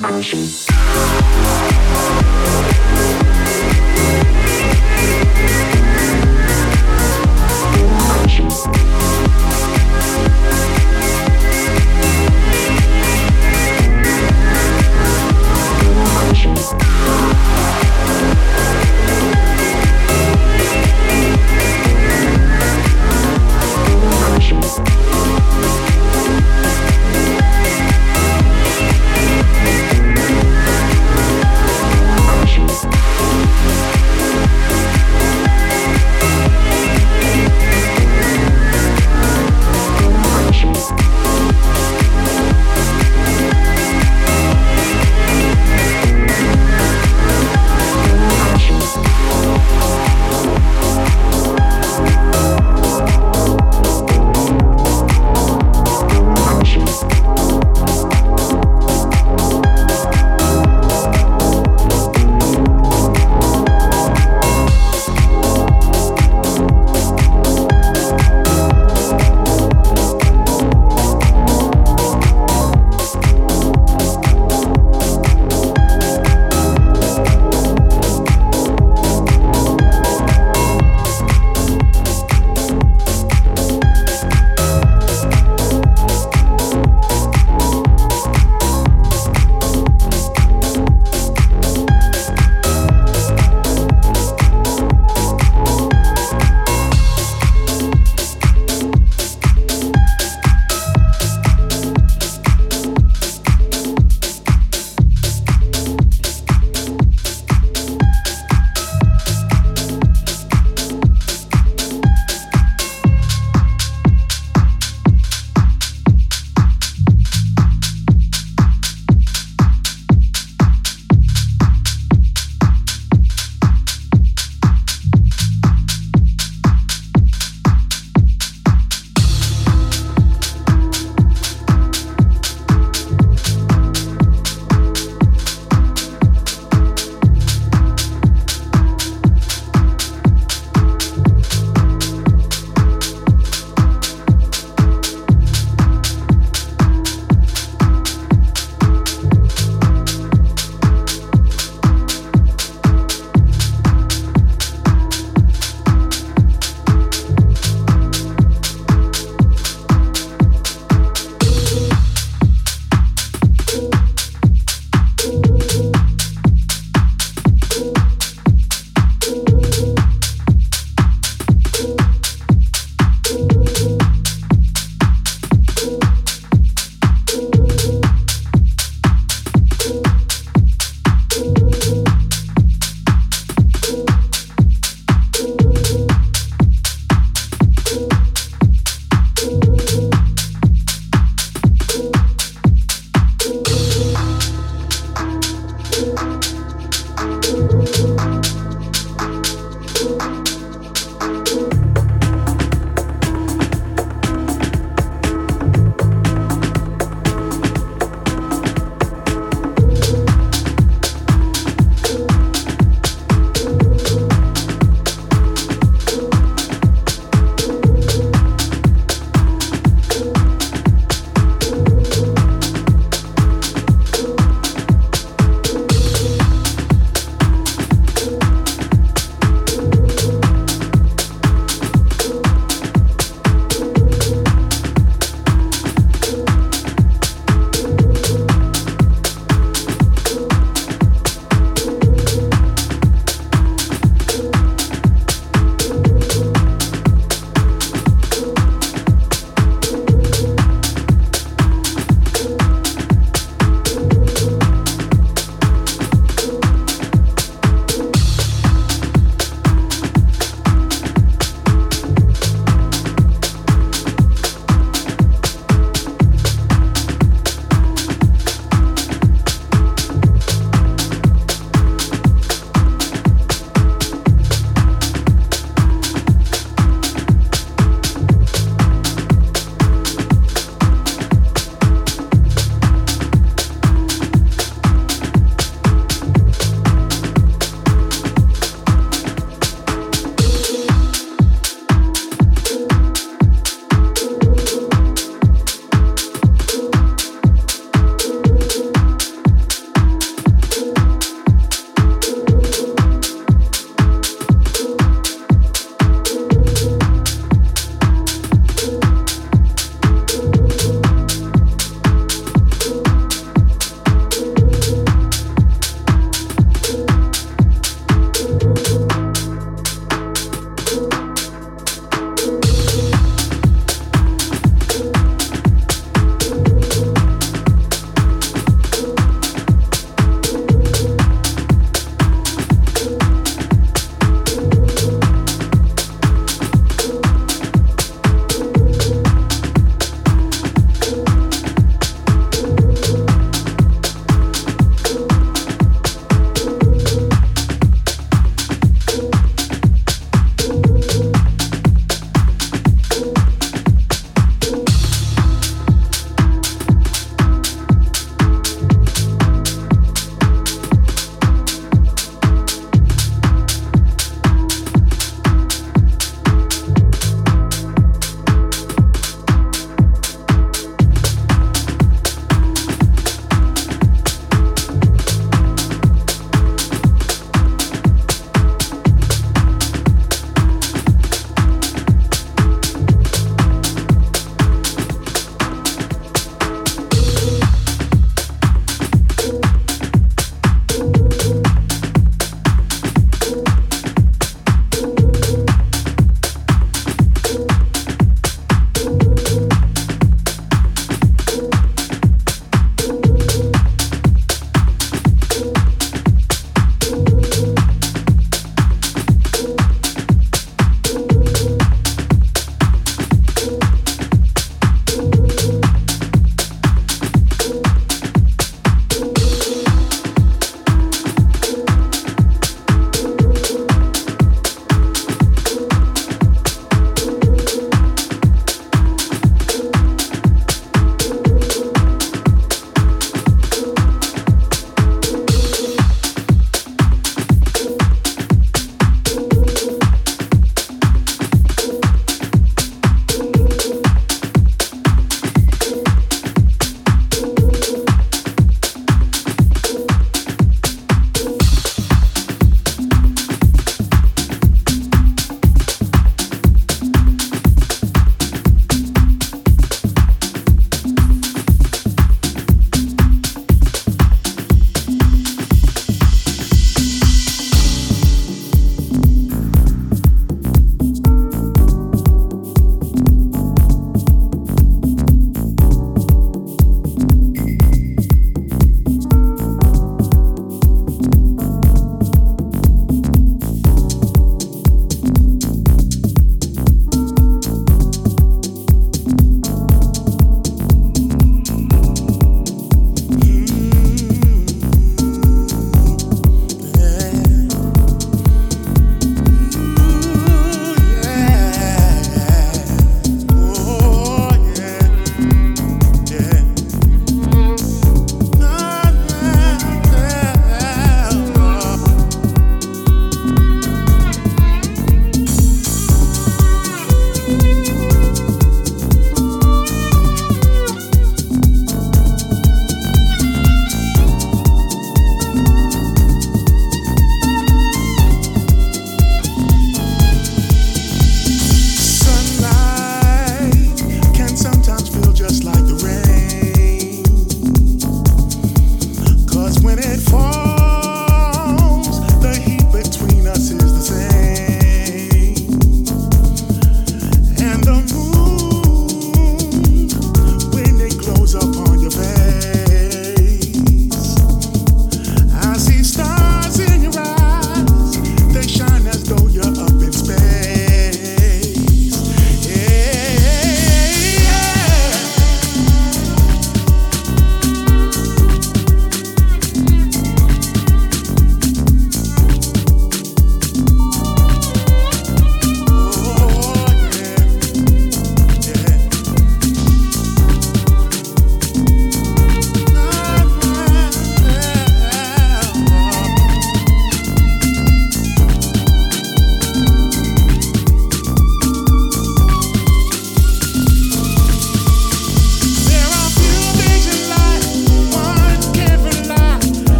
passion.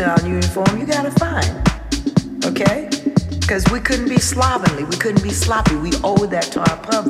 in our uniform, you gotta find, Okay? Because we couldn't be slovenly, we couldn't be sloppy. We owe that to our public.